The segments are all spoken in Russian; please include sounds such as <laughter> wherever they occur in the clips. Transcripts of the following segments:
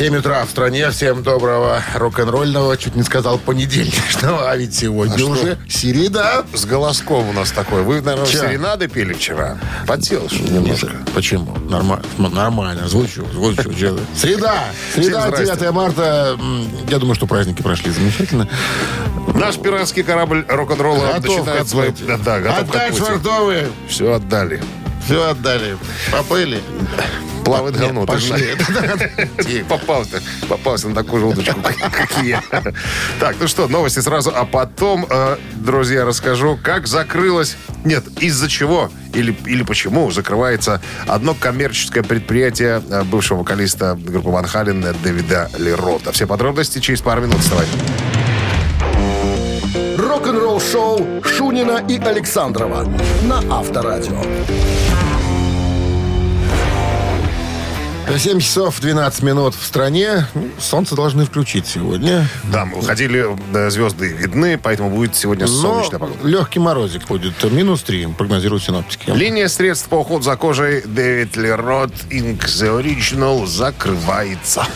7 утра в стране. Всем доброго рок-н-ролльного, чуть не сказал понедельничного, а ведь сегодня А что? уже середа. С голоском у нас такой. Вы, наверное, Чё? серенады пели вчера? Подсел что немножко. Почему? Нормально, нормально. Звучу, звучу. <laughs> Среда. Среда, здрасте. 9 марта. Я думаю, что праздники прошли замечательно. Наш пиратский корабль рок-н-ролла начинает отплытию. Да, готов Отдать швартовые. Все отдали. Все отдали. Поплыли. Плавает Нет, говно. пошли. <laughs> Попался, попался на такую же удочку, как я. Так, ну что, новости сразу, а потом, э, друзья, расскажу, как закрылось, нет, из-за чего или, или почему закрывается одно коммерческое предприятие э, бывшего вокалиста группы Ван Хален э, Дэвида Лерота. Все подробности через пару минут. Вставайте. Рок-н-ролл-шоу Шунина и Александрова на Авторадио. 7 часов 12 минут в стране. Ну, Солнце должны включить сегодня. Да, мы уходили, э, звезды видны, поэтому будет сегодня солнечная Но погода. легкий морозик будет. Минус 3, прогнозируют синоптики. Линия средств по уходу за кожей Дэвид Лерот Inc. The Original закрывается.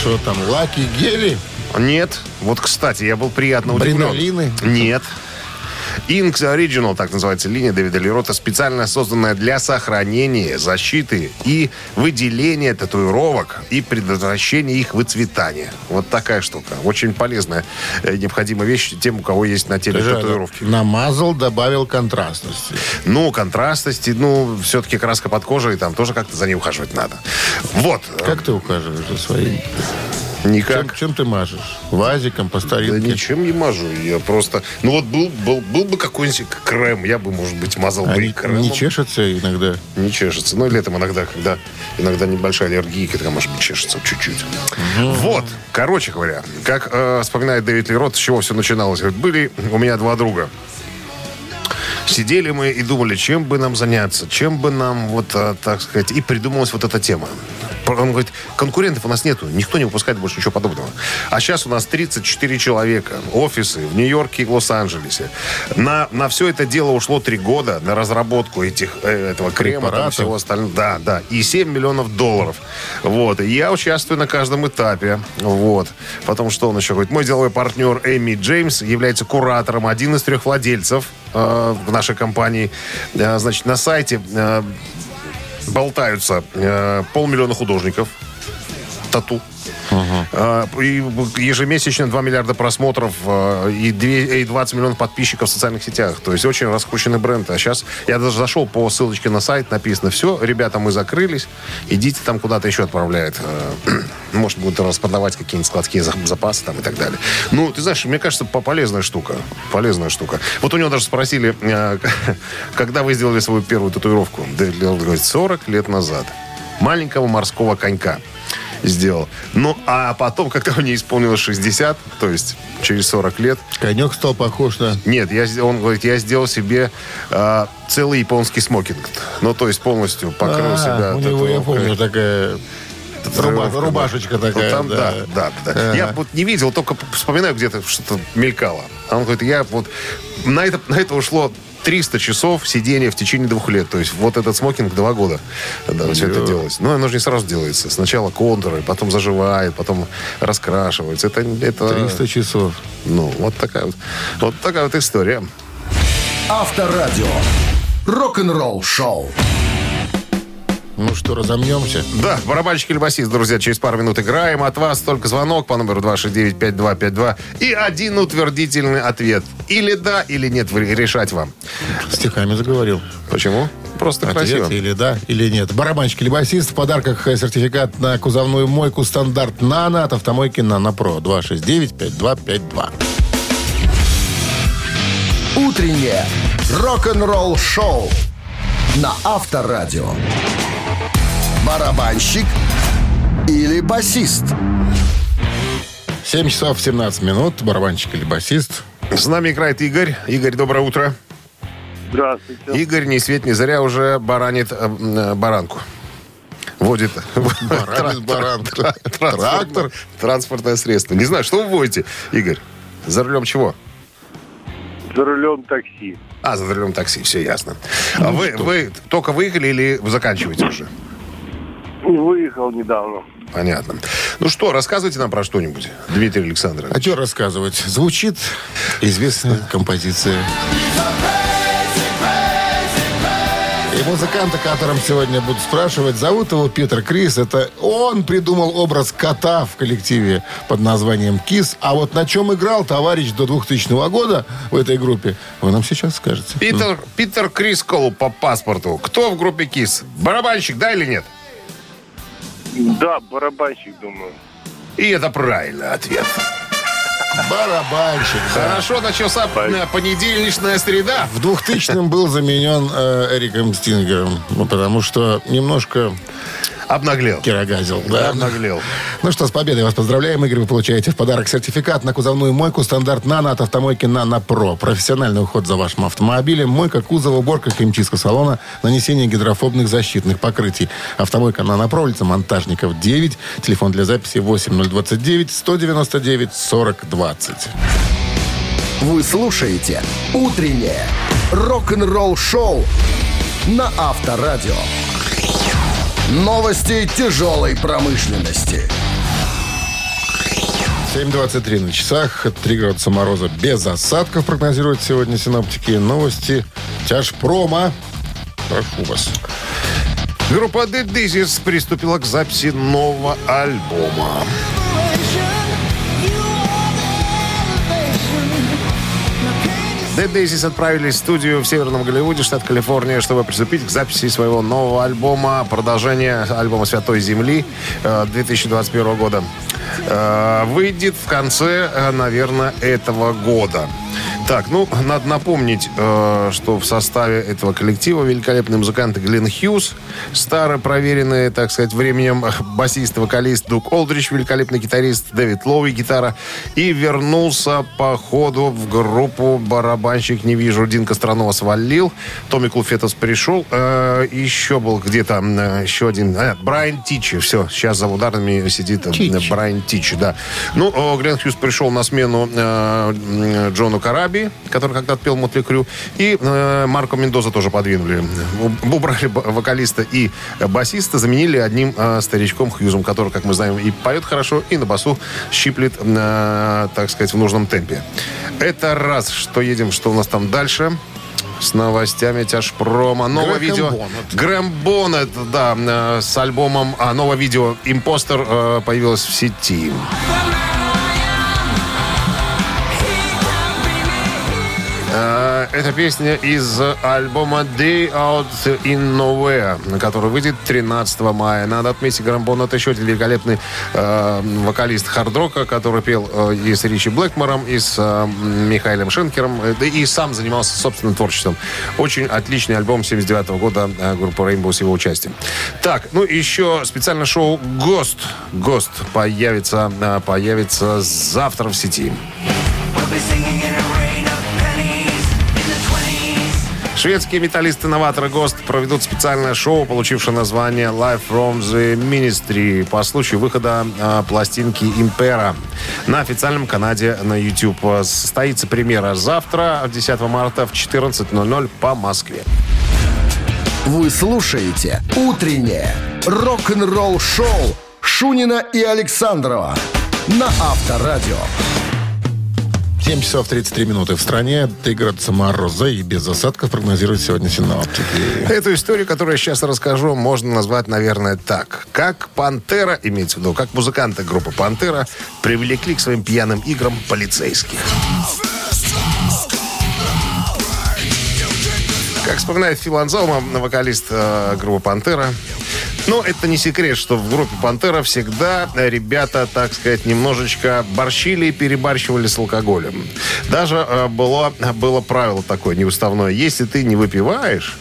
Что там, лаки, гели? Нет. Вот, кстати, я был приятно удивлен. Бринолины? Нет. The Original, так называется линия Дэвида Лерота, специально созданная для сохранения, защиты и выделения татуировок и предотвращения их выцветания. Вот такая штука. Очень полезная, э, необходимая вещь тем, у кого есть на теле же татуировки. намазал, добавил контрастности. Ну, контрастности, ну, все-таки краска под кожей, там тоже как-то за ней ухаживать надо. Вот. Как ты ухаживаешь за своим? Никак. Чем, чем ты мажешь? Вазиком, по Да старинке? ничем не мажу. Я просто... Ну вот был, был, был бы какой-нибудь крем, я бы, может быть, мазал бы и Они кремом. не чешется иногда? Не чешется. Ну, летом иногда, когда иногда небольшая аллергия, когда, может быть, чешется чуть-чуть. Вот. Короче говоря, как э, вспоминает Дэвид Лерот, с чего все начиналось. Были у меня два друга. Сидели мы и думали, чем бы нам заняться, чем бы нам, вот, э, так сказать, и придумалась вот эта тема. Он говорит, конкурентов у нас нету, никто не выпускает больше ничего подобного. А сейчас у нас 34 человека, офисы в Нью-Йорке и Лос-Анджелесе. На, на все это дело ушло три года, на разработку этих, э, этого крема, там, всего остального. Да, да. И 7 миллионов долларов. Вот. И я участвую на каждом этапе. Вот. Потом что он еще говорит? Мой деловой партнер Эми Джеймс является куратором, один из трех владельцев э, в нашей компании. Э, значит, на сайте э, болтаются э, полмиллиона художников. Тату. Э, И ежемесячно 2 миллиарда просмотров э, и, 2, и 20 миллионов подписчиков в социальных сетях. То есть очень раскрученный бренд. А сейчас я даже зашел по ссылочке на сайт, написано, все, ребята, мы закрылись, идите там куда-то еще отправляет. Э, <clears throat> Может, будут распродавать какие-нибудь складские за- запасы там и так далее. Ну, ты знаешь, мне кажется, по- полезная штука. Полезная штука. Вот у него даже спросили, <laughs> когда вы сделали свою первую татуировку? Леон говорит, 40 лет назад. Маленького морского конька сделал. Ну, а потом, когда мне исполнилось 60, то есть через 40 лет, Конек стал похож на... нет, я, он говорит, я сделал себе э, целый японский смокинг. Ну, то есть полностью покрыл А, себя у него, я помню, такая... Руба- рубашечка да. такая, Ну, там, да. да, да, да. Ага. Я вот не видел, только вспоминаю, где-то что-то мелькало. А он говорит, я вот... На это, на это ушло 300 часов сидения в течение двух лет. То есть вот этот смокинг два года. Да, все это делалось. Но оно же не сразу делается. Сначала контуры, потом заживает, потом раскрашивается. Это, это 300 часов. ну, вот такая вот, вот такая вот история. Авторадио. Рок-н-ролл-шоу. Ну что, разомнемся? Да, барабанщик или басист, друзья, через пару минут играем. От вас только звонок по номеру 269-5252 и один утвердительный ответ. Или да, или нет, решать вам. Стихами заговорил. Почему? Просто Ответ красиво. или да, или нет. Барабанщик или басист. В подарках э, сертификат на кузовную мойку стандарт «Нано» от автомойки «Нано Про». 269-5252. Утреннее рок-н-ролл-шоу на Авторадио. Барабанщик или басист? 7 часов 17 минут. Барабанщик или басист. С нами играет Игорь. Игорь, доброе утро. Здравствуйте. Игорь ни свет ни заря уже баранит э, м, баранку. Водит Баранит баранку. транспортное- транспортное средство. Не знаю, что вы водите, Игорь? За рулем чего? За рулем такси. А, за рулем такси, все ясно. А вы, вы только выехали или заканчиваете уже? Выехал недавно. Понятно. Ну что, рассказывайте нам про что-нибудь, Дмитрий Александрович. А что рассказывать? Звучит известная композиция. И музыканта, о котором сегодня буду спрашивать, зовут его Питер Крис. Это он придумал образ кота в коллективе под названием «Кис». А вот на чем играл товарищ до 2000 года в этой группе, вы нам сейчас скажете. Питер, Питер Крис Колу по паспорту. Кто в группе КИС? Барабанщик, да или нет? Да, барабанщик, думаю. И это правильный ответ. Барабанщик, да. Хорошо начался э, понедельничная среда. В 2000-м был заменен э, Эриком Стингером, ну, потому что немножко Обнаглел. кирогазил. Да. Обнаглел. Ну что, с победой вас поздравляем, Игорь. Вы получаете в подарок сертификат на кузовную мойку стандарт «Нано» от автомойки «Нано Про». Профессиональный уход за вашим автомобилем, мойка кузова, уборка, химчистка салона, нанесение гидрофобных защитных покрытий. Автомойка «Нано Про», улица Монтажников, 9. Телефон для записи 8029 199 40 20. Вы слушаете «Утреннее рок-н-ролл-шоу» на Авторадио. Новости тяжелой промышленности. 7.23 на часах. 3 градуса мороза без осадков прогнозируют сегодня синоптики. Новости тяжпрома. Прошу вас. Группа The Dizzies приступила к записи нового альбома. The Daisies отправились в студию в Северном Голливуде, штат Калифорния, чтобы приступить к записи своего нового альбома, продолжение альбома «Святой Земли» э, 2021 года. Э, Выйдет в конце, э, наверное, этого года. Так, ну, надо напомнить, э, что в составе этого коллектива великолепные музыканты Глен Хьюз, старый проверенный, так сказать, временем <laughs> басист, вокалист Дук Олдрич, великолепный гитарист Дэвид Лоуи, гитара, и вернулся по ходу в группу барабанщик, не вижу, Дин Костронова свалил, Томми Кулфетос пришел, э, еще был где-то э, еще один, э, Брайан Тичи, все, сейчас за ударами сидит э, Тич. Брайан Тичи, да. Ну, э, Глен Хьюз пришел на смену э, Джону Караби, который когда-то пел Мотли Крю, и э, Марко Мендоза тоже подвинули. Убрали вокалиста и басиста, заменили одним э, старичком Хьюзом, который, как мы знаем, и поет хорошо, и на басу щиплет, э, так сказать, в нужном темпе. Это раз, что едем, что у нас там дальше. С новостями тяжпрома. Новое Грэхэм видео. Боннет. Грэм Боннет, да, э, с альбомом... А, новое видео «Импостер» э, появилось в сети. Это песня из альбома Day Out in Nowhere, который выйдет 13 мая. Надо отметить, Грэм Боннет еще один великолепный э, вокалист хард-рока, который пел э, и с Ричи Блэкмором, и с э, Михаилом Шенкером, э, да и сам занимался собственным творчеством. Очень отличный альбом 79 года э, группы Rainbow с его участием. Так, ну еще специальное шоу «Гост». «Гост» появится, э, появится завтра в сети. Шведские металлисты-новаторы ГОСТ проведут специальное шоу, получившее название Live from the Ministry по случаю выхода э, пластинки Импера на официальном канале на YouTube. Состоится премьера завтра, 10 марта в 14.00 по Москве. Вы слушаете «Утреннее рок-н-ролл-шоу» Шунина и Александрова на Авторадио. 7 часов 33 минуты в стране. 3 градуса мороза и без осадков прогнозируют сегодня синоптики. Эту историю, которую я сейчас расскажу, можно назвать, наверное, так. Как «Пантера», имеется в виду, как музыканты группы «Пантера» привлекли к своим пьяным играм полицейских. Как вспоминает Фил Анзалма, вокалист э, группы «Пантера», ну, это не секрет, что в группе «Пантера» всегда ребята, так сказать, немножечко борщили и перебарщивали с алкоголем. Даже э, было, было правило такое неуставное. Если ты не выпиваешь,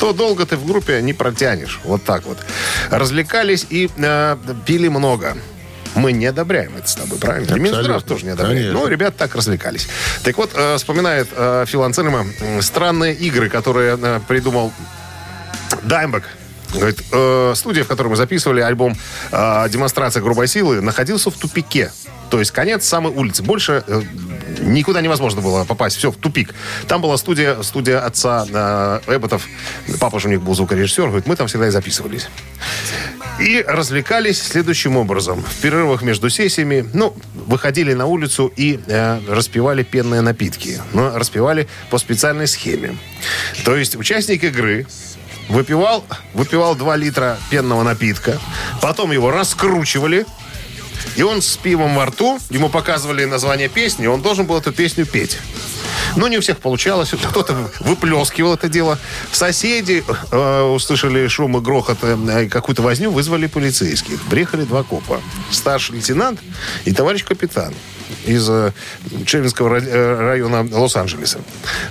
то долго ты в группе не протянешь. Вот так вот. Развлекались и э, пили много. Мы не одобряем это с тобой, правильно? И Минздрав тоже не одобряет. Конечно. Ну, ребята так развлекались. Так вот, э, вспоминает э, Фил Анцельма странные игры, которые э, придумал Даймбек. Говорит, э, студия, в которой мы записывали альбом э, «Демонстрация грубой силы», находился в тупике. То есть конец самой улицы. Больше э, никуда невозможно было попасть. Все, в тупик. Там была студия, студия отца э, Эбботов. Папа же у них был звукорежиссер. Говорит, мы там всегда и записывались. И развлекались следующим образом. В перерывах между сессиями, ну, выходили на улицу и э, распивали пенные напитки. Но распивали по специальной схеме. То есть участник игры выпивал, выпивал 2 литра пенного напитка, потом его раскручивали, и он с пивом во рту, ему показывали название песни, он должен был эту песню петь. Но не у всех получалось. <laughs> Кто-то выплескивал это дело. Соседи э, услышали шум и грохот, э, какую-то возню, вызвали полицейских. Приехали два копа. Старший лейтенант и товарищ капитан из э, Челлинского э, района Лос-Анджелеса.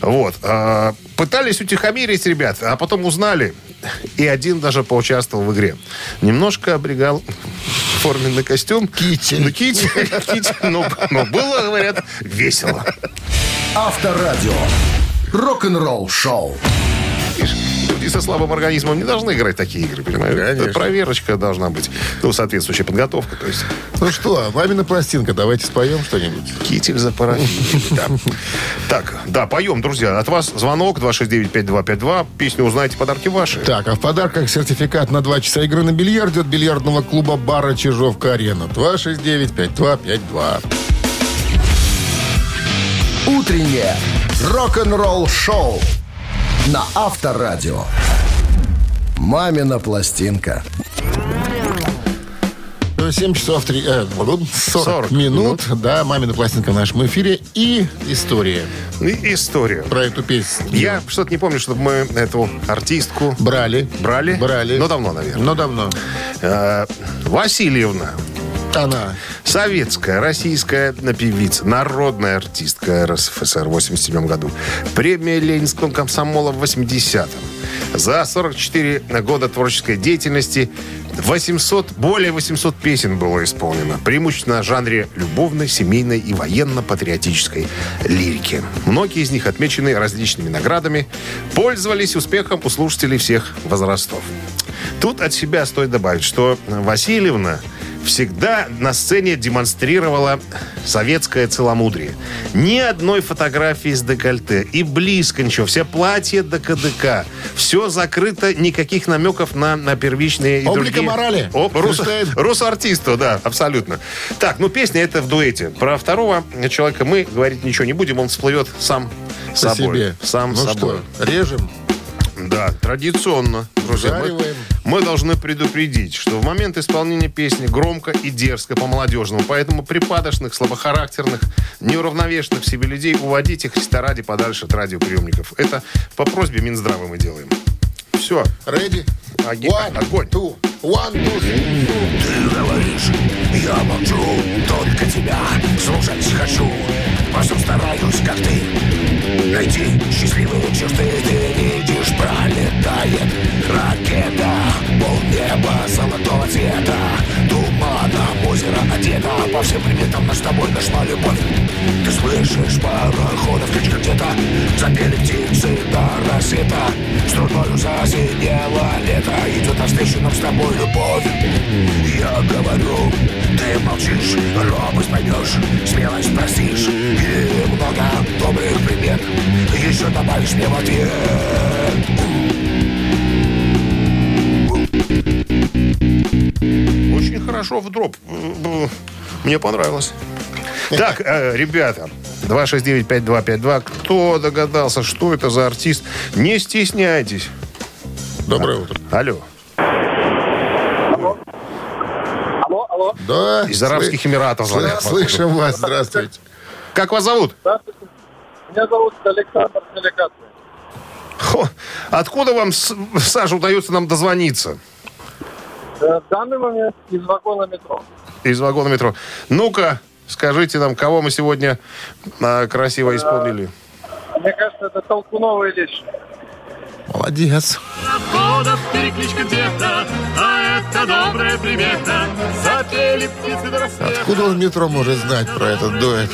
Вот. Э, пытались утихомирить ребят, а потом узнали, и один даже поучаствовал в игре. Немножко обрегал <laughs> форменный костюм. Китель. Ну, китель, <laughs> китель. Но, но было, говорят, весело. Авторадио. Рок-н-ролл шоу. Видишь, со слабым организмом не должны играть такие игры, понимаешь? Конечно. Это проверочка должна быть. Ну, соответствующая подготовка. То есть Ну что, мамина пластинка, давайте споем что-нибудь. китель за. <laughs> Так, да, поем, друзья. От вас звонок 269-5252. Песню узнаете, подарки ваши. Так, а в подарках сертификат на 2 часа игры на бильярде от бильярдного клуба бара Чижовка-Арена. 269-5252. Утреннее рок-н-ролл шоу на Авторадио. Мамина пластинка. 7 часов 3, э, 40, 40 минут. Да, мамина пластинка в нашем эфире. И история И история. про эту песню. Я что-то не помню, чтобы мы эту артистку Брали. брали. Брали. Но давно, наверное. Но давно. Э, Васильевна. Она. Советская, российская певица, народная артистка РСФСР в 87 году. Премия Ленинского комсомола в 80-м. За 44 года творческой деятельности 800, более 800 песен было исполнено. Преимущественно в жанре любовной, семейной и военно-патриотической лирики. Многие из них отмечены различными наградами, пользовались успехом у слушателей всех возрастов. Тут от себя стоит добавить, что Васильевна всегда на сцене демонстрировала советское целомудрие. Ни одной фотографии с декольте. И близко ничего. Все платья до КДК. Все закрыто. Никаких намеков на, на первичные и Облика другие... морали. О, рус, рус-артисту, да, абсолютно. Так, ну песня это в дуэте. Про второго человека мы говорить ничего не будем. Он всплывет сам По собой. себе. Сам ну собой. что, режем? Да, традиционно, друзья. Жариваем. мы должны предупредить, что в момент исполнения песни громко и дерзко по-молодежному. Поэтому припадочных, слабохарактерных, неуравновешенных в себе людей уводить их ради подальше от радиоприемников. Это по просьбе Минздрава мы делаем. Все. Ready? Оги- One, огонь. two, one, two, three. Ты говоришь, я молчу, только тебя слушать хочу. Всем стараюсь, как ты, найти счастливые черты. Ты видишь, пролетает приметам наш с тобой нашла любовь. Ты слышишь пароходов кричка где-то, запели птицы до рассвета. Струною засинело лето, идет навстречу нам с тобой любовь. Я говорю, ты молчишь, робость поймешь, смелость простишь И много добрых примет еще добавишь мне в ответ Очень хорошо в дроп. Мне понравилось. <laughs> Так, э, ребята, 269-5252. Кто догадался, что это за артист? Не стесняйтесь. Доброе утро. Алло. Алло, алло. Да. Из Арабских Эмиратов Сл- <laughs> звонят. Слышим вас. Здравствуйте. Как вас зовут? Здравствуйте. Меня зовут Александр Делегатный. Хо, Откуда вам, Саша, удается нам дозвониться? Э, В данный момент из вагона метро. Из вагона метро. Ну-ка, скажите нам, кого мы сегодня а, красиво исполнили? Мне кажется, это толкуновая вещь. Молодец. Расходов перекличка где-то, а это добрая примета. Запели птицы до рассвета. Откуда он метро может знать про этот дуэт?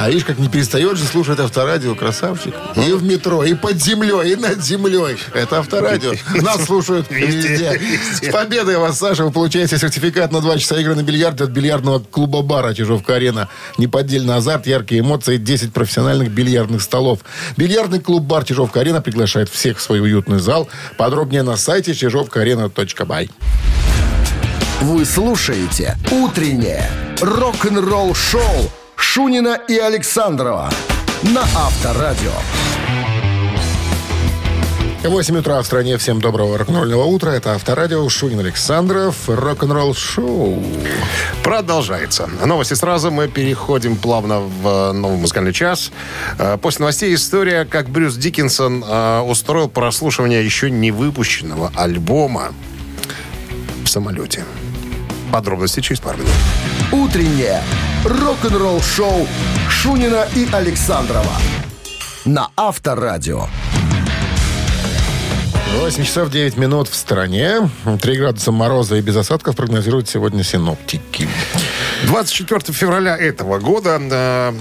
А видишь, как не перестает же слушать авторадио, красавчик. И в метро, и под землей, и над землей. Это авторадио. Нас слушают <laughs> везде. С победой вас, Саша. Вы получаете сертификат на два часа игры на бильярде от бильярдного клуба-бара Чижовка-арена. Неподдельный азарт, яркие эмоции, 10 профессиональных бильярдных столов. Бильярдный клуб-бар Чижовка-арена приглашает всех в свой уютный зал. Подробнее на сайте чижовкаарена.бай. Вы слушаете «Утреннее рок-н-ролл-шоу» Шунина и Александрова на Авторадио. 8 утра в стране. Всем доброго рок-н-ролльного утра. Это Авторадио. Шунин Александров. Рок-н-ролл шоу. Продолжается. Новости сразу. Мы переходим плавно в э, новый музыкальный час. Э, После новостей история, как Брюс Диккенсон э, устроил прослушивание еще не выпущенного альбома в самолете. Подробности через пару минут. Утреннее рок-н-ролл-шоу Шунина и Александрова на Авторадио. 8 часов 9 минут в стране. 3 градуса мороза и без осадков прогнозируют сегодня синоптики. 24 февраля этого года э,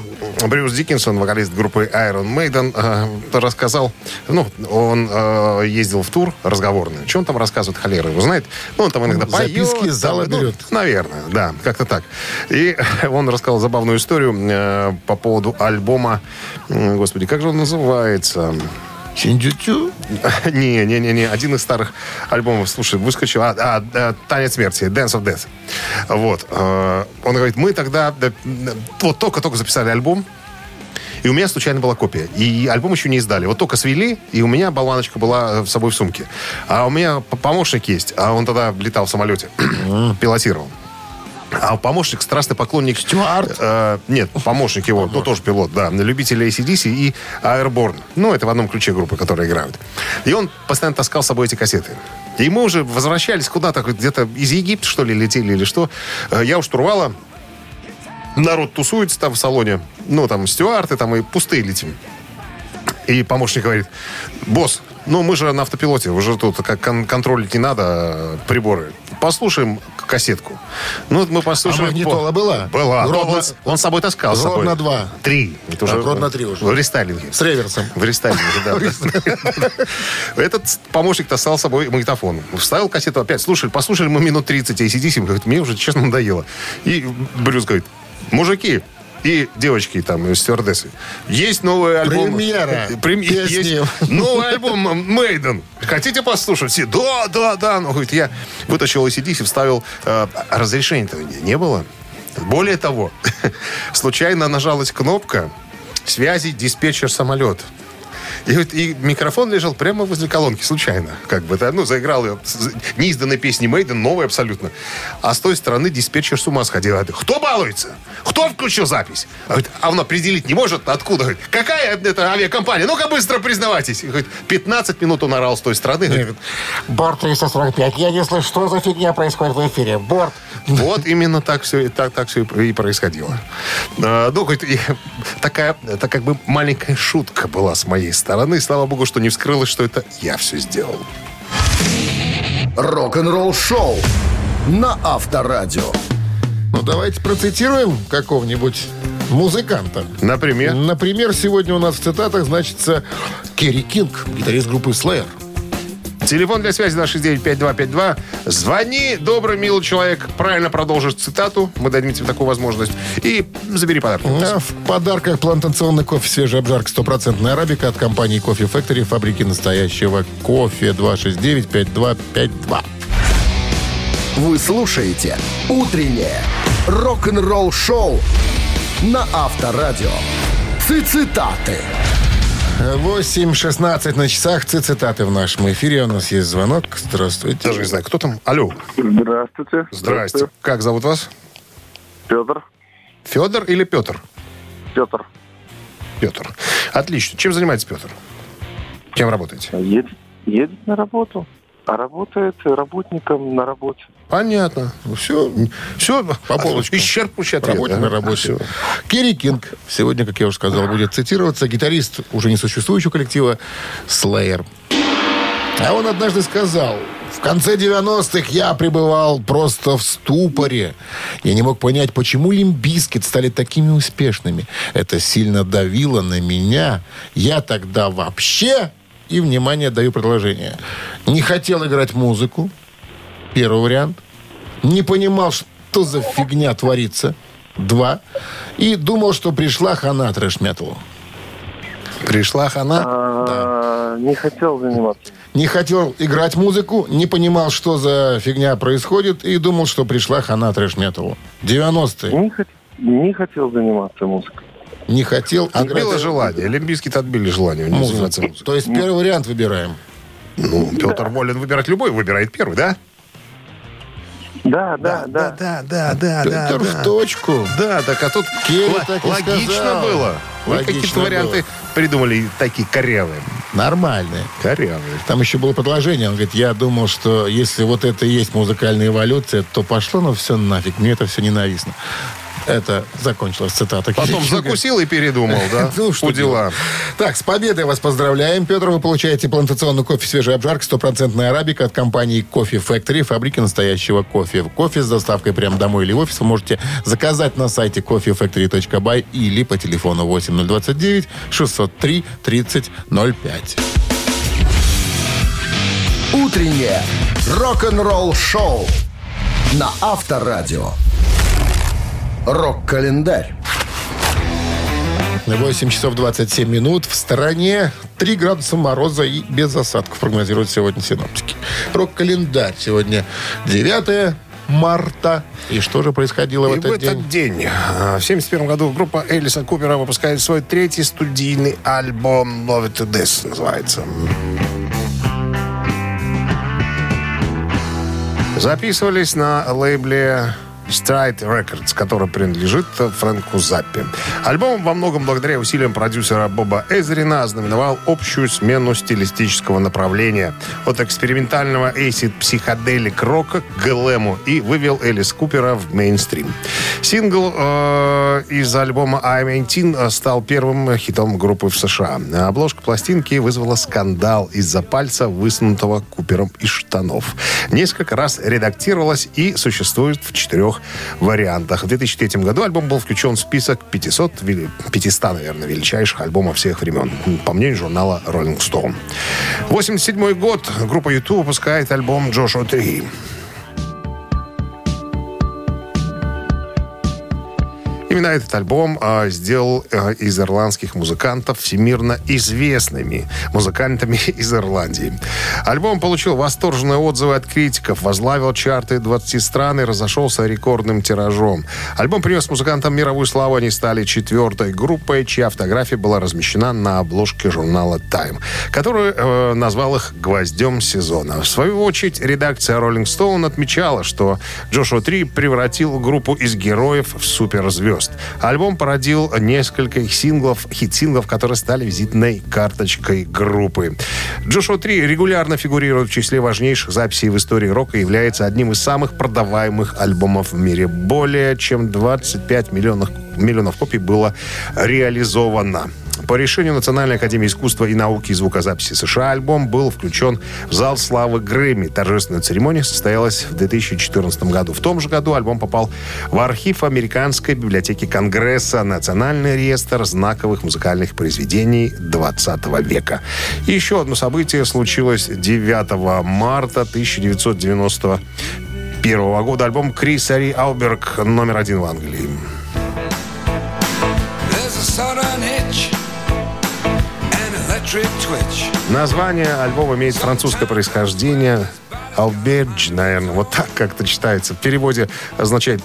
Брюс Диккенсон, вокалист группы Iron Maiden, э, рассказал, ну, он э, ездил в тур разговорный. Что он там рассказывает, холера его знает. Ну, он там иногда Записки поет. из зала там, ну, берет. наверное, да, как-то так. И <laughs> он рассказал забавную историю по поводу альбома, господи, как же он называется? Чинджучу. <laughs> Не, не, не, не. Один из старых альбомов, слушай, выскочил. А, а, а, Танец смерти, Dance of Death. Вот. Э, Он говорит, мы тогда да, вот только-только записали альбом, и у меня случайно была копия. И альбом еще не издали. Вот только свели, и у меня болваночка была с собой в сумке. А у меня помощник есть, а он тогда летал в самолете, <clears throat> пилотировал. А помощник страстный поклонник... Стюарт? Э, нет, помощник его, ну, тоже пилот, да. Любитель ACDC и Airborne. Ну, это в одном ключе группы, которые играют. И он постоянно таскал с собой эти кассеты. И мы уже возвращались куда-то, где-то из Египта, что ли, летели или что. Э, Я у штурвала, народ тусуется там в салоне. Ну, там, стюарты, там, и пустые летим. И помощник говорит, босс, ну мы же на автопилоте, уже тут как кон- контролить не надо э, приборы. Послушаем кассетку. Ну, мы послушали... А магнитола была? Была. Ровно- Но он, с- он с собой таскал. с собой. Ровно два. Три. Это Так, ровно три уже. В рестайлинге. С реверсом. В рестайлинге, да. <laughs> Этот помощник таскал с собой магнитофон. Вставил кассету опять. Слушали, послушали мы минут 30 ACDC. Говорит, мне уже, честно, надоело. И Брюс говорит, мужики, и девочки там, и стюардессы. Есть новый альбом. Премьера. Прем-. Есть новый альбом Мейден. Хотите послушать? Все, да, да, да. Ну, говорит, я вытащил ACDC, вставил... э, разрешения-то не было. Более того, <laughs> случайно нажалась кнопка связи диспетчер самолет. И, и микрофон лежал прямо возле колонки, случайно. Как бы, да, ну, заиграл я с- неизданной песни Мейден, новой абсолютно. А с той стороны диспетчер с ума сходил. Говорит, Кто балуется? Кто включил запись? А, говорит, а он определить не может, откуда? Говорит, Какая это авиакомпания? Ну-ка быстро признавайтесь. И, Говорит, 15 минут он орал с той стороны. Говорит, Борт 345. Я не слышу, что за фигня происходит в эфире. Борт. Вот именно так все, так, так все и происходило. А, Ну, хоть и такая, это как бы маленькая шутка была с моей стороны. Слава богу, что не вскрылось, что это я все сделал. Рок-н-ролл-шоу на Авторадио. Ну, давайте процитируем какого-нибудь музыканта. Например, Например, сегодня у нас в цитатах значится Керри Кинг, гитарист группы Slayer. Телефон для связи 269-5252. Звони, добрый, милый человек. Правильно продолжишь цитату. Мы дадим тебе такую возможность. И забери подарок. А в подарках плантационный кофе свежей обжарки стопроцентная арабика от компании Кофе Factory, фабрики настоящего кофе 269-5252. Вы слушаете «Утреннее рок-н-ролл-шоу» на Авторадио. Цитаты. 8.16 на часах. Цитаты в нашем эфире. У нас есть звонок. Здравствуйте. Даже не знаю, кто там. Алло. Здравствуйте. Здрасте. Как зовут вас? Петр. Федор или Петр? Петр. Петр. Отлично. Чем занимается Петр? Кем работаете? Едет, едет на работу. А работает работником на работе. Понятно. Ну, все, все По полочкам. Исчерпывающий ответ. Работе да? на работе. Керри Кинг сегодня, как я уже сказал, будет цитироваться. Гитарист уже несуществующего коллектива Slayer. А он однажды сказал, В конце 90-х я пребывал просто в ступоре. Я не мог понять, почему Limp Bizkit стали такими успешными. Это сильно давило на меня. Я тогда вообще, и, внимание, даю предложение, не хотел играть музыку. Первый вариант. Не понимал, что за фигня творится. Два. И думал, что пришла хана трэш-металу. Пришла хана. А, Не хотел заниматься. Не хотел играть музыку, не понимал, что за фигня происходит, и думал, что пришла хана трэш-металу. 90-е. Не, хот- не хотел заниматься музыкой. Не хотел Отбило играть желание. Олимпийский отбили желание. Музыкой. То есть первый вариант выбираем. Ну, Петр волен выбирать любой, выбирает первый, да? Да, да, да. да, да, да, Петр в точку. Да, так а тут Керри л- так логично сказал. было. Вы Логично какие-то варианты придумали такие корявые. Нормальные. Корявые. Там еще было предложение. Он говорит, я думал, что если вот это и есть музыкальная эволюция, то пошло, но все нафиг. Мне это все ненавистно. Это закончилась цитата. Потом закусил и передумал, да? <laughs> Ну, что У дела. Так, с победой вас поздравляем, Петр. Вы получаете плантационный кофе «Свежая обжарка», стопроцентная арабика от компании «Кофе Factory», фабрики настоящего кофе. Кофе с доставкой прямо домой или в офис вы можете заказать на сайте coffeefactory.by или по телефону 8029 603 3005. Утреннее рок-н-ролл-шоу на Авторадио. Рок-календарь. 8 часов 27 минут. В стороне 3 градуса мороза и без осадков прогнозируют сегодня синоптики. Рок-календарь. Сегодня 9 марта. И что же происходило в И этот в день? этот день, в 1971 году, группа Элиса Купера выпускает свой третий студийный альбом «Love It to Death» называется. Записывались на лейбле Stride Records, который принадлежит Фрэнку Заппи. Альбом во многом благодаря усилиям продюсера Боба Эзрина ознаменовал общую смену стилистического направления от экспериментального acid психоделик рока к глэму и вывел Элис Купера в мейнстрим. Сингл э, из альбома I'm 18 стал первым хитом группы в США. Обложка пластинки вызвала скандал из-за пальца, высунутого Купером из штанов. Несколько раз редактировалась и существует в четырех вариантах. В 2003 году альбом был включен в список 500, вели- 500 наверное, величайших альбомов всех времен, по мнению журнала Rolling Stone. 87 год. Группа YouTube выпускает альбом Joshua 3. Именно этот альбом а, сделал а, из ирландских музыкантов всемирно известными музыкантами <laughs> из Ирландии. Альбом получил восторженные отзывы от критиков, возглавил чарты 20 стран и разошелся рекордным тиражом. Альбом принес музыкантам мировую славу. Они стали четвертой группой, чья фотография была размещена на обложке журнала Time, который э, назвал их гвоздем сезона. В свою очередь, редакция Rolling Stone отмечала, что Джошуа 3 превратил группу из героев в суперзвезд. Альбом породил несколько синглов, хит-синглов, которые стали визитной карточкой группы. Джошуа 3 регулярно фигурирует в числе важнейших записей в истории рока и является одним из самых продаваемых альбомов в мире. Более чем 25 миллионов, миллионов копий было реализовано. По решению Национальной академии искусства и науки и звукозаписи США альбом был включен в зал славы Грэмми. Торжественная церемония состоялась в 2014 году. В том же году альбом попал в архив Американской библиотеки Конгресса, Национальный реестр знаковых музыкальных произведений 20 века. Еще одно событие случилось 9 марта 1991 года. Альбом Крис Ари Ауберг номер один в Англии. Название альбома имеет французское происхождение. Албердж, наверное, вот так как-то читается. В переводе означает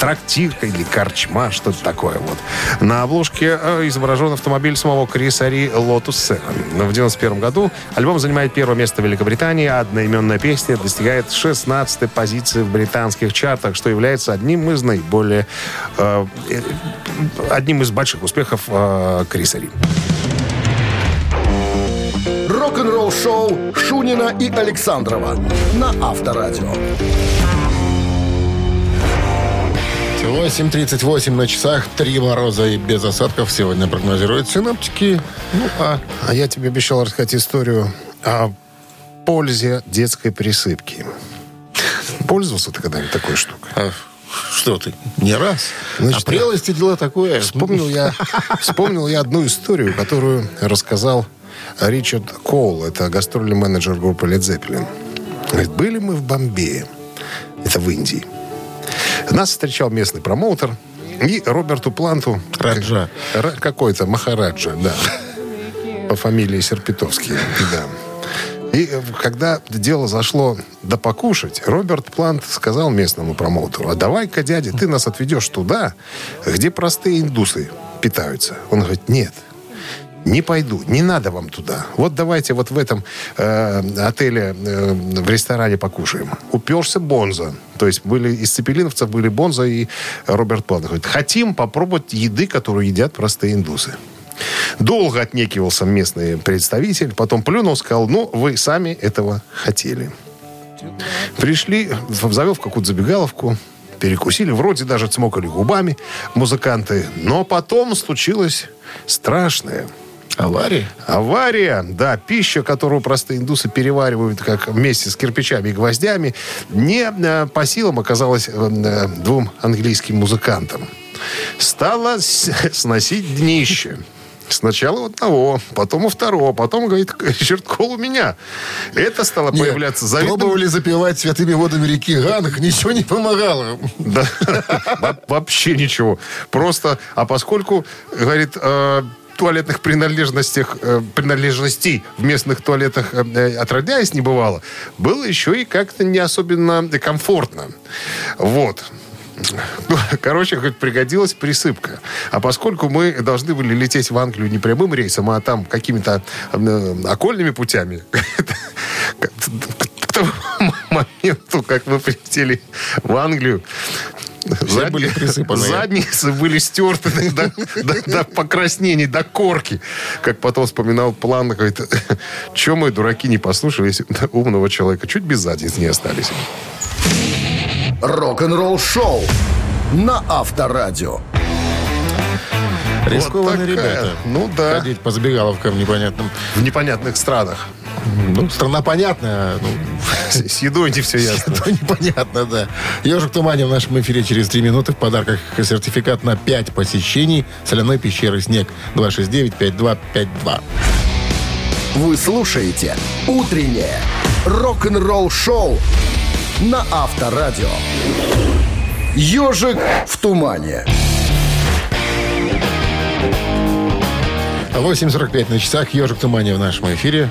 трактирка или корчма, что-то такое вот. На обложке э, изображен автомобиль самого Криса Ри Lotus 7. В 91 году альбом занимает первое место в Великобритании, а одноименная песня достигает 16 позиции в британских чартах, что является одним из наиболее... э, э, одним из больших успехов э, Криса Ри. Рок-н-ролл-шоу Шунина и Александрова на Авторадио. 8.38 на часах, 3 мороза и без осадков сегодня прогнозируют синоптики. Ну, а А я тебе обещал рассказать историю о пользе детской присыпки. Пользовался ты когда-нибудь такой штукой? А, что ты, не раз. Значит, а прелости дела такое. Вспомнил я, вспомнил я одну историю, которую рассказал Ричард Коул. Это гастрольный менеджер группы Led Zeppelin. Говорит, были мы в Бомбее. Это в Индии. Нас встречал местный промоутер. И Роберту Планту... Раджа. Ра- Какой-то Махараджа, да. По фамилии Серпитовский, да. И э, когда дело зашло до покушать, Роберт Плант сказал местному промоутеру, а давай-ка, дядя, ты нас отведешь туда, где простые индусы питаются. Он говорит, нет, не пойду, не надо вам туда. Вот давайте вот в этом э, отеле, э, в ресторане покушаем. Уперся Бонза. То есть были из цепелиновцев были Бонза и Роберт Плант. Говорит, хотим попробовать еды, которую едят простые индусы. Долго отнекивался местный представитель, потом плюнул, сказал, ну, вы сами этого хотели. Пришли, завел в какую-то забегаловку, перекусили, вроде даже цмокали губами музыканты, но потом случилось страшное. Авария? Авария, да, пища, которую простые индусы переваривают как вместе с кирпичами и гвоздями, не э, по силам оказалась э, э, двум английским музыкантам. Стала <laughs> сносить днище. Сначала у одного, потом у второго, потом, говорит, Ричард Кол у меня. Это стало Нет, появляться завидным... Пробовали запивать святыми водами реки Ганг, ничего не помогало. Да, <laughs> Во- вообще ничего. Просто, а поскольку, говорит, туалетных принадлежностях, э, принадлежностей в местных туалетах э, э, отродясь не бывало, было еще и как-то не особенно комфортно. Вот. <laughs> Короче, хоть пригодилась присыпка. А поскольку мы должны были лететь в Англию не прямым рейсом, а там какими-то э, окольными путями, <laughs> к моменту, как мы прилетели в Англию, Все были присыпаны. Задницы были стерты до, до- до покраснений, до корки. Как потом вспоминал план, говорит, что мы, дураки, не послушались умного человека. Чуть без задниц не остались. Рок-н-ролл шоу на Авторадио. Рискованные Вот такая. ребята. Ну да. Ходить по забегаловкам непонятным. В непонятных странах. Ну, страна понятная, ну, С с едой не все ясно. это непонятно, да. Ежик в тумане в нашем эфире через три минуты. В подарках сертификат на 5 посещений соляной пещеры «Снег». 269-5252. Вы слушаете «Утреннее рок-н-ролл-шоу» на Авторадио. «Ежик в тумане». 8.45 на часах. «Ежик в тумане» в нашем эфире.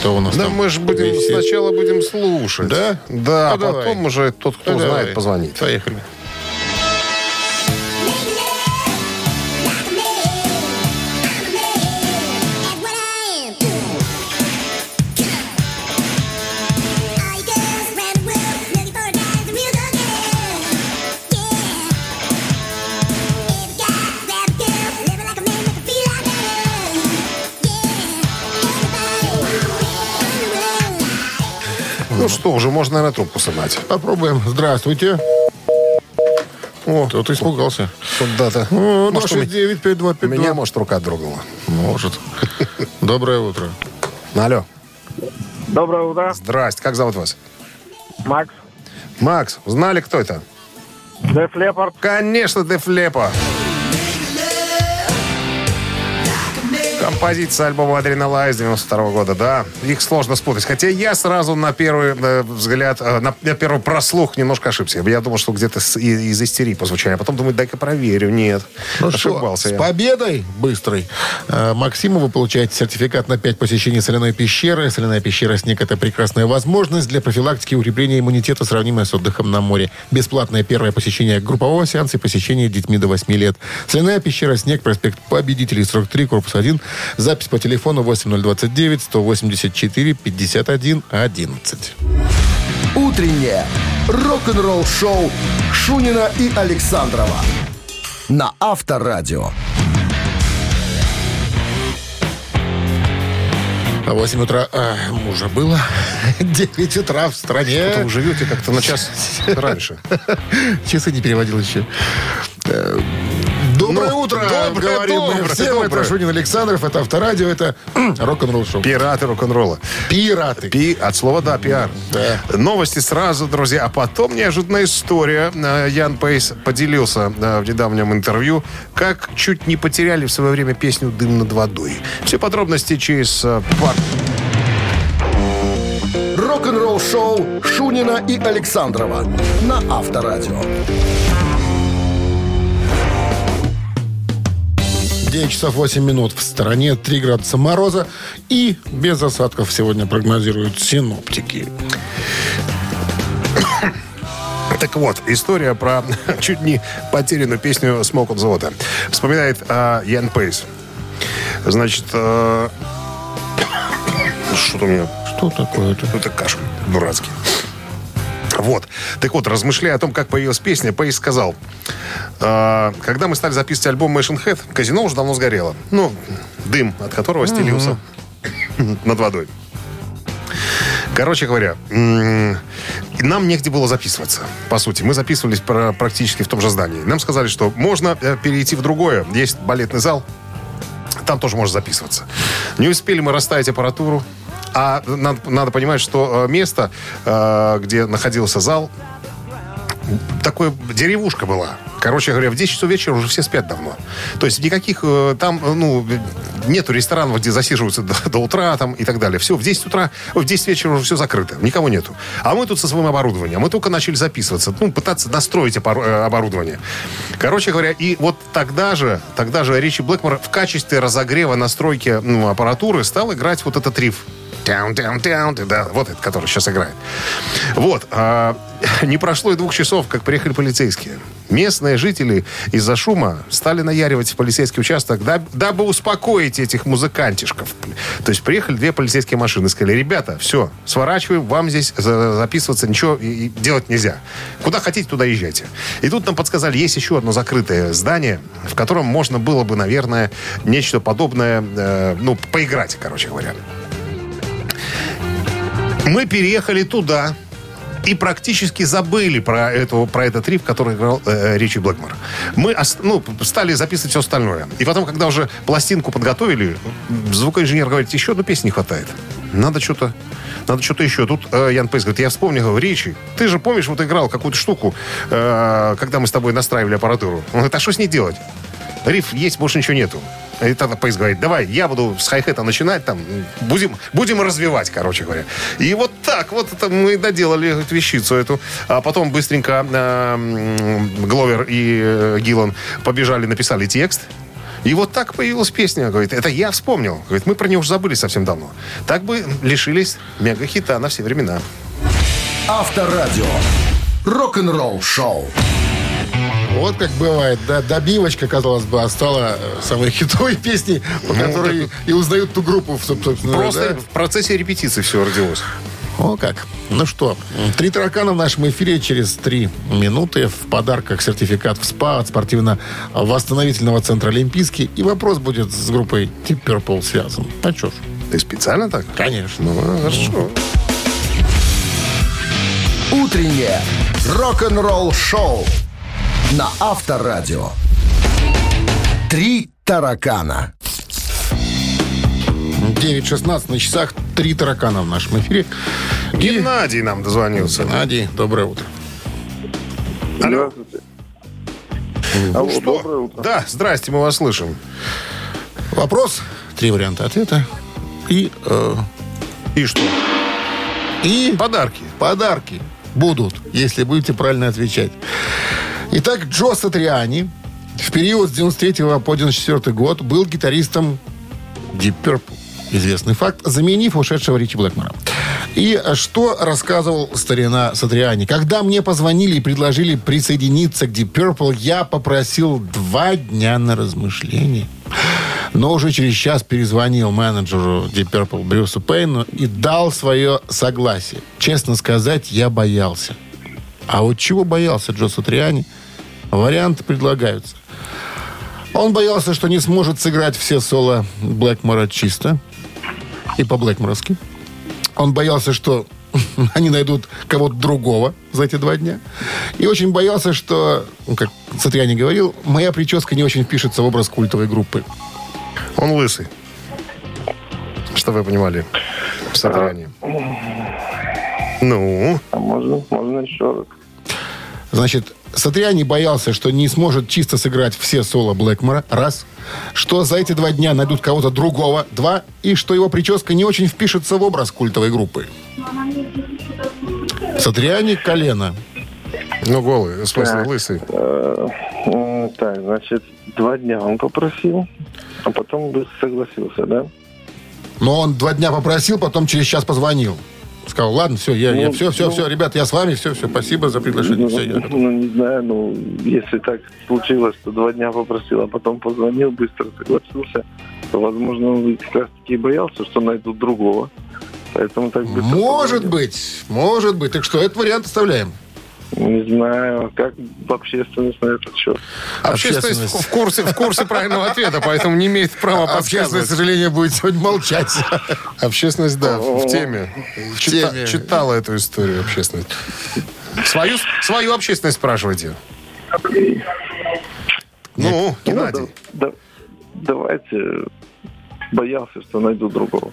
Кто у нас Да там? мы же будем висит? сначала будем слушать. Да? Да, а Ну, давай. потом уже тот, кто Ну, знает, давай. позвонит. Поехали. Ну что, уже можно, наверное, трубку снимать. Попробуем. Здравствуйте. О, кто-то испугался. Куда-то. О, Может, у меня- 269-5252. у меня, может, рука дрогнула. Может. Доброе утро. Алло. Доброе утро, Здрасте. Как зовут вас? Макс. Макс, знали, кто это? Деф Лепард. Конечно, Деф Лепа. Композиция альбома «Адреналайз» 92 года, да. Их сложно спутать. Хотя я сразу на первый э, взгляд, э, на, на первый прослух немножко ошибся. Я думал, что где-то с- из истерии позвучали. А потом думаю, дай-ка проверю. Нет, Ну что, ошибался с я. победой быстрой. Э, Максиму вы получаете сертификат на 5 посещений соляной пещеры. Соляная пещера «Снег» — это прекрасная возможность для профилактики и укрепления иммунитета, сравнимая с отдыхом на море. Бесплатное первое посещение группового сеанса и посещение детьми до 8 лет. Соляная пещера «Снег», проспект Победителей, 43, корпус 1. Запись по телефону 8029 184 51 11. Утреннее рок-н-ролл-шоу Шунина и Александрова на Авторадио. 8 утра а, уже было. <laughs> 9 утра в стране. Вы живете как-то на час <laughs> раньше. Часы не переводил еще. Доброе Доброе утро, Доброе, говорим мы доброе, всем. доброе. Это Шунин Александров, это Авторадио, это <clears throat> рок-н-ролл шоу. Пираты рок-н-ролла. Пираты. Пи от слова да, пиар. Да. Новости сразу, друзья. А потом неожиданная история. Э, Ян Пейс поделился э, в недавнем интервью, как чуть не потеряли в свое время песню «Дым над водой». Все подробности через э, пару Рок-н-ролл шоу Шунина и Александрова на Авторадио. 9 часов 8 минут в стороне, 3 градуса мороза и без осадков сегодня прогнозируют синоптики. <coughs> Так вот, история про <coughs> чуть не потерянную песню «Smoke on the Water». Вспоминает э, Ян Пейс. Значит, э, <coughs> что-то у меня Что такое-то? Это кашель дурацкий. Вот. Так вот, размышляя о том, как появилась песня, Пейс сказал, «Э, когда мы стали записывать альбом Machine Head, казино уже давно сгорело. Ну, дым, от которого стелился <laughs> над водой. Короче говоря, нам негде было записываться. По сути, мы записывались практически в том же здании. Нам сказали, что можно э, перейти в другое. Есть балетный зал, там тоже можно записываться. Не успели мы расставить аппаратуру. А надо, надо понимать, что э, место, э, где находился зал, такое деревушка была. Короче говоря, в 10 часов вечера уже все спят давно. То есть никаких э, там, ну, нету ресторанов, где засиживаются до, до утра там и так далее. Все, в 10 утра, в 10 вечера уже все закрыто. Никого нету. А мы тут со своим оборудованием. Мы только начали записываться. Ну, пытаться настроить оборудование. Короче говоря, и вот тогда же, тогда же Ричи Блэкмор в качестве разогрева настройки ну, аппаратуры стал играть вот этот риф. Тяун, тяун, тяун, да, вот этот, который сейчас играет. Вот. а, <laughs> не прошло и двух часов, как приехали полицейские. Местные жители из-за шума стали наяривать в полицейский участок, даб- дабы успокоить этих музыкантишков. То есть приехали две полицейские машины, сказали, ребята, все, сворачиваем, вам здесь за- записываться ничего делать нельзя. Куда хотите, туда езжайте. И тут нам подсказали, есть еще одно закрытое здание, в котором можно было бы, наверное, нечто подобное, э, ну, поиграть, короче говоря. Мы переехали туда и практически забыли про, эту, про этот риф, который играл э, Ричи Блэкмор. Мы ну, стали записывать все остальное. И потом, когда уже пластинку подготовили, звукоинженер говорит, еще одной песни не хватает. Надо что-то надо что-то еще. Тут э, Ян Пейс говорит, я вспомнил, говорю, Ричи, ты же помнишь, вот играл какую-то штуку, э, когда мы с тобой настраивали аппаратуру. Он говорит, а что с ней делать? Риф есть, больше ничего нету. И тогда Пейс говорит, давай, я буду с хай-хета начинать, там, будем, будем развивать, короче говоря. И вот так вот это мы доделали эту вещицу эту. А потом быстренько э, Гловер и э, Гиллан побежали, написали текст. И вот так появилась песня. Говорит, это я вспомнил. Говорит, мы про нее уже забыли совсем давно. Так бы лишились мега-хита на все времена. Авторадио. Рок-н-ролл шоу. Вот как бывает, да, добивочка, казалось бы, а стала э, самой <laughs> хитовой песней, по Ну, которой и узнают ту группу, соб- собственно. Просто да. в процессе репетиции все родилось. О, как. Ну что, три таракана в нашем эфире через три минуты. В подарках сертификат в СПА от спортивно-восстановительного центра «Олимпийский». И вопрос будет с группой Deep Purple связан. А что ж, Ты специально так? конечно. Ну, хорошо. Утреннее рок-н-ролл шоу на Авторадио. Три таракана. 9.16 на часах. Три таракана в нашем эфире. И... Геннадий нам дозвонился. Геннадий, доброе утро. Алло. Здравствуйте. Ну Алло, что? доброе утро. Да, здрасте, мы вас слышим. Вопрос, три варианта ответа. И, э, И что? и Подарки. подарки будут, если будете правильно отвечать. Итак, Джо Сатриани в период с 93 по 94 год был гитаристом Deep Purple. Известный факт, заменив ушедшего Ричи Блэкмора. И что рассказывал старина Сатриани? Когда мне позвонили и предложили присоединиться к Deep Purple, я попросил два дня на размышление. Но уже через час перезвонил менеджеру Deep Purple Брюсу Пейну и дал свое согласие. Честно сказать, я боялся. А вот чего боялся Джо Сатриани? Варианты предлагаются. Он боялся, что не сможет сыграть все соло Блэкмора чисто и по-блэкморовски. Он боялся, что <laughs> они найдут кого-то другого за эти два дня. И очень боялся, что, ну, как Сатриани говорил, моя прическа не очень впишется в образ культовой группы. Он лысый. Что вы понимали в Сатриане? Ну, А можно, можно еще раз. Значит, Сатриани боялся, что не сможет чисто сыграть все соло Блэкмора, раз, что за эти два дня найдут кого-то другого, два, и что его прическа не очень впишется в образ культовой группы. Сатриани колено. ну голый, в смысле Так. лысый. Э, Так, значит, два дня он попросил, а потом согласился, да? Но он два дня попросил, потом через час позвонил. Сказал, ладно, все, я, я Ну, все, все, ну. все, ребят, я с вами, все, все, спасибо за приглашение, все, я готов. Ну, не знаю, ну, если так случилось, что два дня попросил, а потом позвонил, быстро согласился, то, возможно, он как раз таки и боялся, что найдут другого. Поэтому так быстро Может позвонил. быть, может быть. Так что, этот вариант оставляем. Не знаю, как общественность на этот счет. Общественность Общественность. в курсе, в курсе правильного ответа, поэтому не имеет права Общественность, к сожалению, будет сегодня молчать. Общественность, да, в теме. Чита- теме. Читала эту историю общественность. Свою, свою общественность спрашивайте. Ну, Геннадий. Ну, да- да- давайте боялся, что найду другого.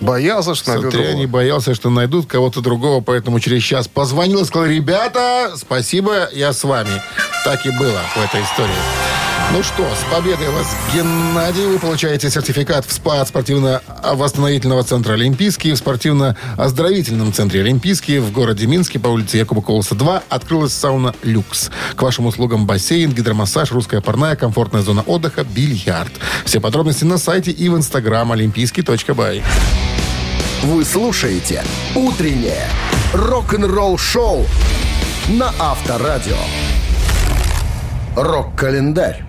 Боялся, что найду Сатриани другого. боялся, что найдут кого-то другого, поэтому через час позвонил и сказал, ребята, спасибо, я с вами. Так и было в этой истории. Ну что, с победой вас, Геннадий. Вы получаете сертификат в СПА от спортивно-восстановительного центра «Олимпийский». В спортивно-оздоровительном центре «Олимпийский» в городе Минске по улице Якуба Колоса 2 открылась сауна «Люкс». К вашим услугам бассейн, гидромассаж, русская парная, комфортная зона отдыха, бильярд. Все подробности на сайте и в инстаграм олимпийский.бай. Вы слушаете «Утреннее рок-н-ролл-шоу» на Авторадио. Рок-календарь.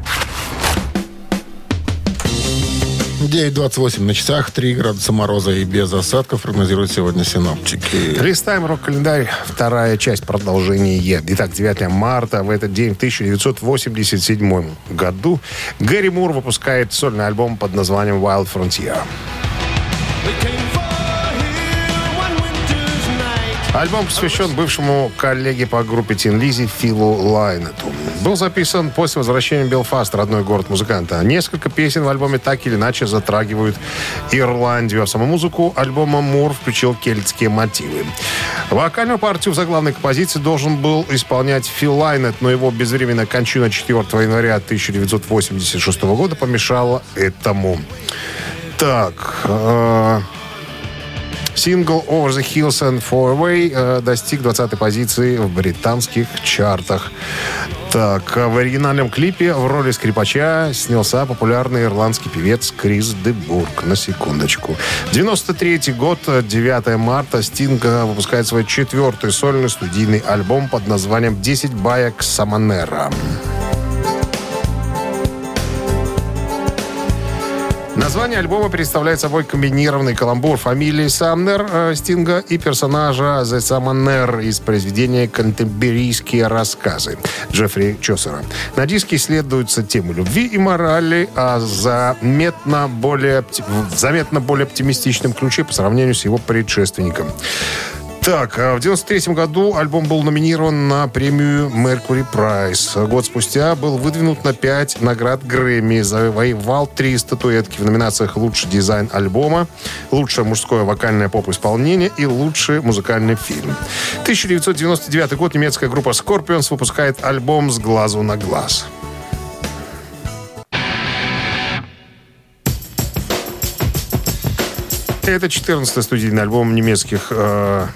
9.28 на часах, 3 градуса мороза и без осадков прогнозируют сегодня синоптики. Листаем рок-календарь, вторая часть продолжения. Итак, 9 марта, в этот день, в 1987 году, Гэри Мур выпускает сольный альбом под названием Wild Frontier. Альбом посвящен бывшему коллеге по группе Тин Лизи Филу Лайнету. Был записан после возвращения в Белфаст, родной город музыканта. Несколько песен в альбоме так или иначе затрагивают Ирландию, а саму музыку альбома Мур включил кельтские мотивы. Вокальную партию в заглавной композиции должен был исполнять Фил Лайнет, но его безвременная кончина 4 января 1986 года помешала этому. Так, э, Сингл Over the Hills and Far Away э, достиг 20-й позиции в британских чартах. Так, а в оригинальном клипе в роли скрипача снялся популярный ирландский певец Крис Дебург. На секундочку. 93 год, 9 марта, Стинг э, выпускает свой четвертый сольный студийный альбом под названием «10 баек Саманера». Название альбома представляет собой комбинированный каламбур фамилии Самнер э, Стинга и персонажа The Summoner из произведения «Контемберийские рассказы» Джеффри Чосера. На диске исследуются темы любви и морали, а заметно более, в заметно более оптимистичном ключе по сравнению с его предшественником. Так, а в 93 году альбом был номинирован на премию Mercury Prize. Год спустя был выдвинут на 5 наград Грэмми. Завоевал три статуэтки в номинациях «Лучший дизайн альбома», «Лучшее мужское вокальное поп-исполнение» и «Лучший музыкальный фильм». 1999 год немецкая группа Scorpions выпускает альбом «С глазу на глаз». Это 14-й студийный альбом немецких э,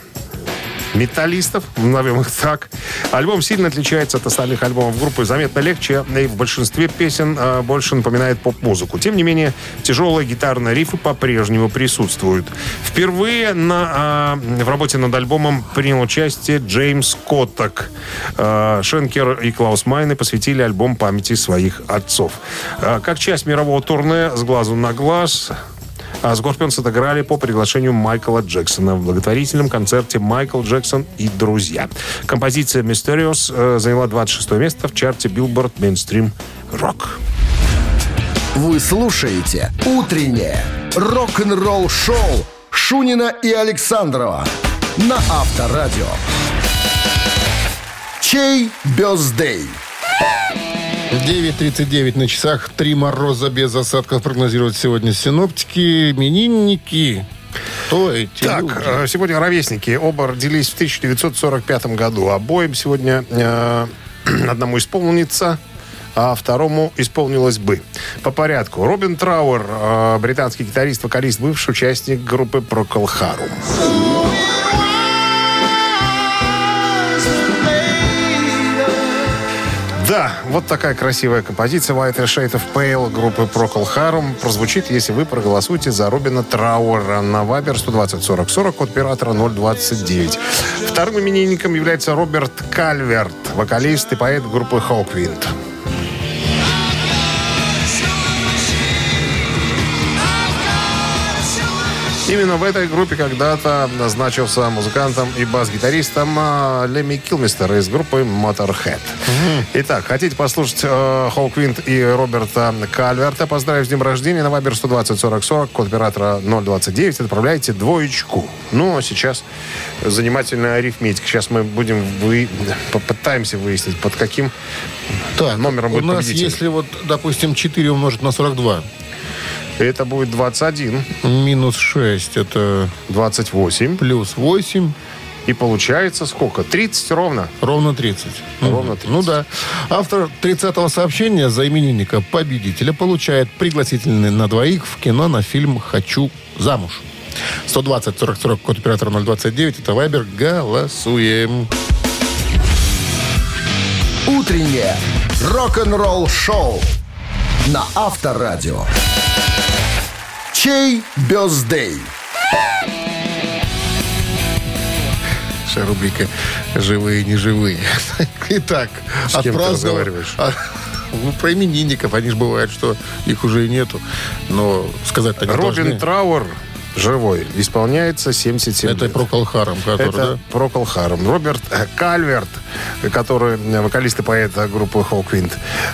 металлистов, назовем их так. Альбом сильно отличается от остальных альбомов группы, заметно легче, и в большинстве песен э, больше напоминает поп-музыку. Тем не менее, тяжелые гитарные рифы по-прежнему присутствуют. Впервые на, э, в работе над альбомом принял участие Джеймс Коттак. Э, Шенкер и Клаус Майны посвятили альбом памяти своих отцов. Э, как часть мирового турне «С глазу на глаз» А Scorpions отыграли по приглашению Майкла Джексона в благотворительном концерте «Майкл Джексон и друзья». Композиция «Mysterious» э, заняла 26 место в чарте Billboard Mainstream Rock. Вы слушаете «Утреннее рок-н-ролл-шоу» Шунина и Александрова на Авторадио. Чей бездей? 9.39 на часах. Три мороза без осадков прогнозируют сегодня синоптики. Именинники. Кто эти Так, люди? э, сегодня ровесники. Оба родились в 1945 году. Обоим сегодня э, <clears throat> одному исполнится, а второму исполнилось бы. По порядку. Робин Трауэр, э, британский гитарист, вокалист, бывший участник группы Procol Harum. Да, вот такая красивая композиция White Shade of Pale группы Procol Harum прозвучит, если вы проголосуете за Робина Трауэра на Вайбер 120 40 40 от оператора 029. Вторым именинником является Роберт Кальверт, вокалист и поэт группы Hawkwind. Именно в этой группе когда-то назначился музыкантом и бас-гитаристом а, Лемми Килмистер из группы Motorhead. Итак, хотите послушать э, Хоуквинт и Роберта Кальверта? Поздравив с днем рождения на Вайбер 120 40 40, код оператора 029, отправляйте двоечку. Ну, а сейчас занимательная арифметика. Сейчас мы будем вы... попытаемся выяснить, под каким Так, номером у будет нас, победитель. если вот, допустим, 4 умножить на 42, Это будет 21, минус 6, это 28. плюс 8, И получается сколько? 30 ровно. ровно 30. Ровно Мгм. 30. Ну да. Автор 30-го сообщения за именинника победителя получает пригласительный на двоих в кино на фильм «Хочу замуж». 120 40 40 код оператора 029 это Вайбер. Голосуем. Утреннее рок-н-ролл-шоу на Авторадио. Чей бездей? Наша рубрика «Живые, неживые». Итак, С кем ты разговариваешь? А, Ну, про именинников. Они же бывают, что их уже и нету. Но сказать-то не Робин должны. Трауэр живой. Исполняется 77 Это лет. про Колхаром, который, Это да? Прокол Харм. Роберт э, Кальверт, который э, вокалист и поэт э, группы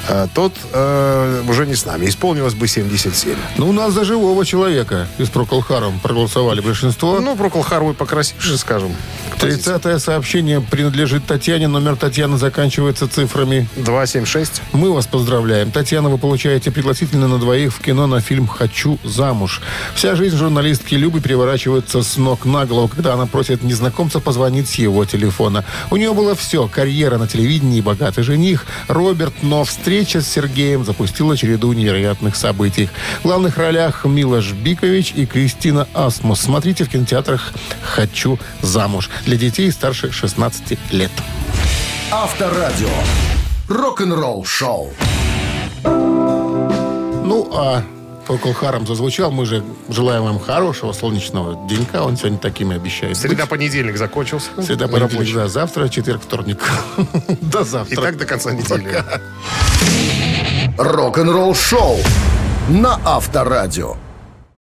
э, тот э, уже не с нами. Исполнилось бы 77. Ну, у нас за живого человека из Проколхаром проголосовали большинство. Ну, Прокол Харм и покрасивше, скажем. 30-е сообщение принадлежит Татьяне. Номер Татьяны заканчивается цифрами. 276. Мы вас поздравляем. Татьяна, вы получаете пригласительно на двоих в кино на фильм «Хочу замуж». Вся жизнь журналистки Любы переворачивается с ног на голову, когда она просит незнакомца позвонить с его телефона. У нее было все. Карьера на телевидении, богатый жених, Роберт, но встреча с Сергеем запустила череду невероятных событий. В главных ролях Милош Бикович и Кристина Асмус. Смотрите в кинотеатрах «Хочу замуж» для детей старше 16 лет. Авторадио. Рок-н-ролл-шоу. Ну, а Procol Harum зазвучал. Мы же желаем вам хорошего солнечного денька. Он сегодня такими обещает. Среда, быть. понедельник закончился. Среда, понедельник, рабочий. да. Завтра, четверг, вторник. <laughs> До И завтра. так до конца недели. Рок-н-ролл-шоу на Авторадио.